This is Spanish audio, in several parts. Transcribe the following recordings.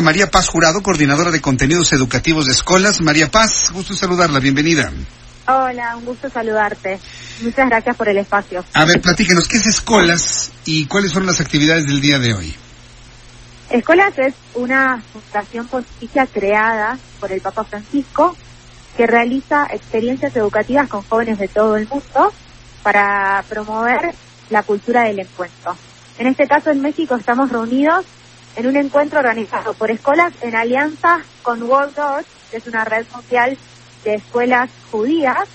María Paz Jurado, coordinadora de contenidos educativos de escuelas. María Paz, gusto saludarla, bienvenida. Hola, un gusto saludarte. Muchas gracias por el espacio. A ver, platíquenos, ¿qué es Escolas y cuáles son las actividades del día de hoy? Escolas es una fundación pontificia creada por el Papa Francisco que realiza experiencias educativas con jóvenes de todo el mundo para promover la cultura del encuentro. En este caso, en México estamos reunidos en un encuentro organizado por escuelas en alianza con World Door, que es una red social de escuelas judías,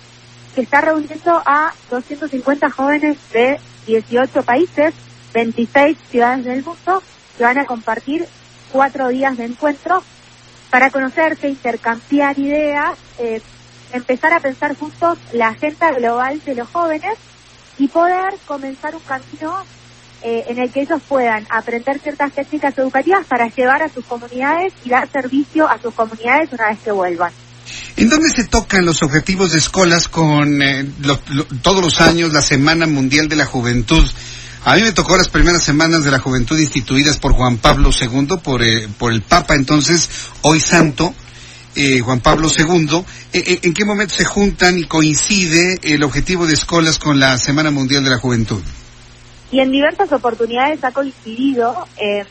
que está reuniendo a 250 jóvenes de 18 países, 26 ciudades del mundo, que van a compartir cuatro días de encuentro para conocerse, intercambiar ideas, eh, empezar a pensar juntos la agenda global de los jóvenes y poder comenzar un camino eh, en el que ellos puedan aprender ciertas técnicas educativas para llevar a sus comunidades y dar servicio a sus comunidades una vez que vuelvan. ¿En dónde se tocan los objetivos de escuelas con eh, todos los años la Semana Mundial de la Juventud? A mí me tocó las primeras semanas de la juventud instituidas por Juan Pablo II, por, eh, por el Papa entonces, hoy santo, Juan Pablo II. ¿En qué momento se juntan y coincide el objetivo de escuelas con la Semana Mundial de la Juventud? Y en diversas oportunidades ha coincidido eh,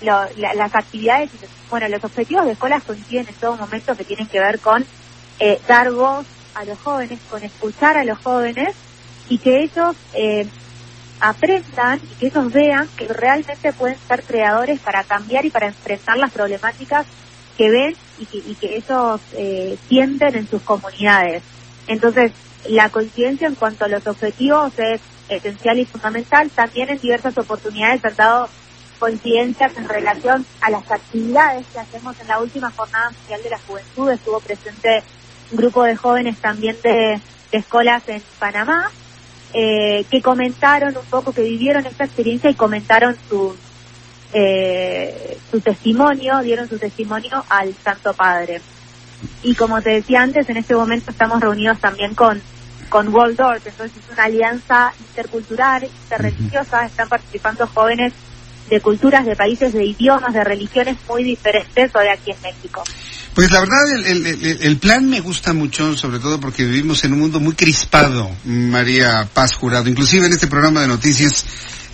las actividades, bueno, los objetivos de escuelas coinciden en todo momento que tienen que ver con eh, dar voz a los jóvenes, con escuchar a los jóvenes y que ellos eh, aprendan y que ellos vean que realmente pueden ser creadores para cambiar y para enfrentar las problemáticas que ven y que, y que ellos eh, sienten en sus comunidades. Entonces, la coincidencia en cuanto a los objetivos es esencial y fundamental. También en diversas oportunidades han dado coincidencias en relación a las actividades que hacemos en la última Jornada Mundial de la Juventud. Estuvo presente un grupo de jóvenes también de, escuelas en Panamá eh, que comentaron un poco, que vivieron esta experiencia y comentaron su, eh, su testimonio, dieron su testimonio al Santo Padre. Y como te decía antes, en este momento estamos reunidos también con con Waldorf, entonces es una alianza intercultural, interreligiosa, están participando jóvenes de culturas, de países, de idiomas, de religiones muy diferentes de aquí en México. Pues la verdad, el, el, plan me gusta mucho, sobre todo porque vivimos en un mundo muy crispado, María Paz Jurado. Inclusive en este programa de noticias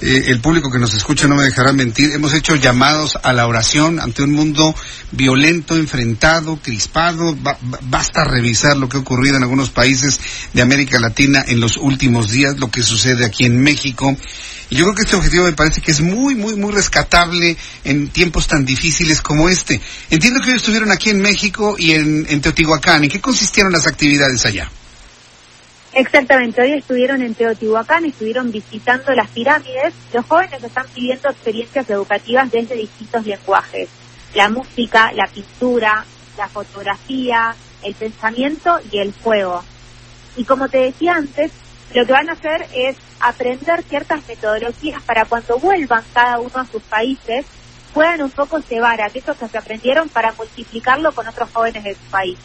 eh, el público que nos escucha no me dejará mentir, hemos hecho llamados a la oración ante un mundo violento, enfrentado, crispado. basta revisar lo que ha ocurrido en algunos países de América Latina en los últimos días, lo que sucede aquí en México. Y yo creo que este objetivo me parece que es muy, muy, muy rescatable en tiempos tan difíciles como este. Entiendo que hoy estuvieron aquí en México y en, en Teotihuacán. ¿En qué consistieron las actividades allá? Exactamente, hoy estuvieron en Teotihuacán, estuvieron visitando las pirámides. Los jóvenes están pidiendo experiencias educativas desde distintos lenguajes. La música, la pintura, la fotografía, el pensamiento y el juego. Y como te decía antes, lo que van a hacer es aprender ciertas metodologías para cuando vuelvan cada uno a sus países puedan un poco llevar aquello que se aprendieron para multiplicarlo con otros jóvenes de su país.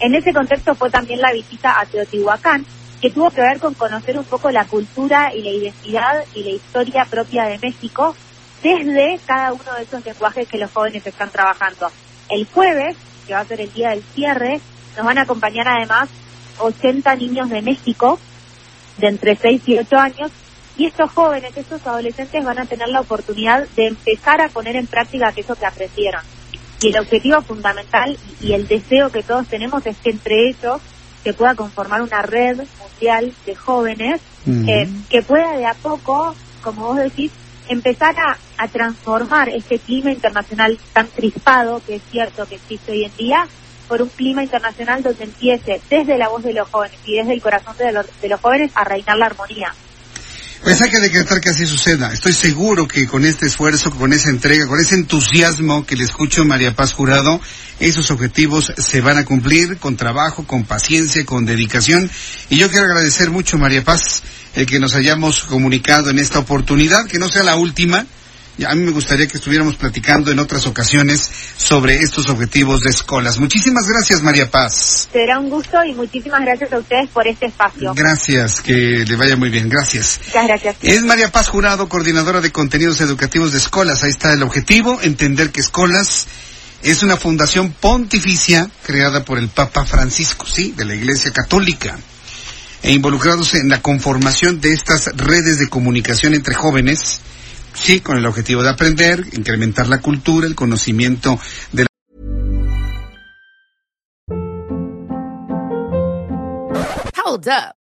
En ese contexto fue también la visita a Teotihuacán, que tuvo que ver con conocer un poco la cultura y la identidad y la historia propia de México desde cada uno de esos lenguajes que los jóvenes están trabajando. El jueves, que va a ser el día del cierre, nos van a acompañar además 80 niños de México de entre 6 y 8 años y estos jóvenes, estos adolescentes van a tener la oportunidad de empezar a poner en práctica aquello que aprendieron. Y el objetivo fundamental y el deseo que todos tenemos es que entre ellos se pueda conformar una red mundial de jóvenes eh, que pueda de a poco, como vos decís, empezar a, a, transformar este clima internacional tan crispado, que es cierto que existe hoy en día, por un clima internacional donde empiece desde la voz de los jóvenes y desde el corazón de los, de los jóvenes a reinar la armonía. Pues hay que decretar que así suceda. Estoy seguro que con este esfuerzo, con esa entrega, con ese entusiasmo que le escucho María Paz Jurado, esos objetivos se van a cumplir con trabajo, con paciencia, con dedicación. Y yo quiero agradecer mucho, María Paz, el que nos hayamos comunicado en esta oportunidad, que no sea la última, a mí me gustaría que estuviéramos platicando en otras ocasiones sobre estos objetivos de escolas. Muchísimas gracias, María Paz. Será un gusto y muchísimas gracias a ustedes por este espacio. Gracias, que le vaya muy bien. Gracias. Muchas gracias. Es María Paz Jurado, coordinadora de contenidos educativos de escolas. Ahí está el objetivo, entender que escolas es una fundación pontificia creada por el Papa Francisco, sí, de la Iglesia Católica e involucrados en la conformación de estas redes de comunicación entre jóvenes Sí, con el objetivo de aprender, incrementar la cultura, el conocimiento de la... Hold up.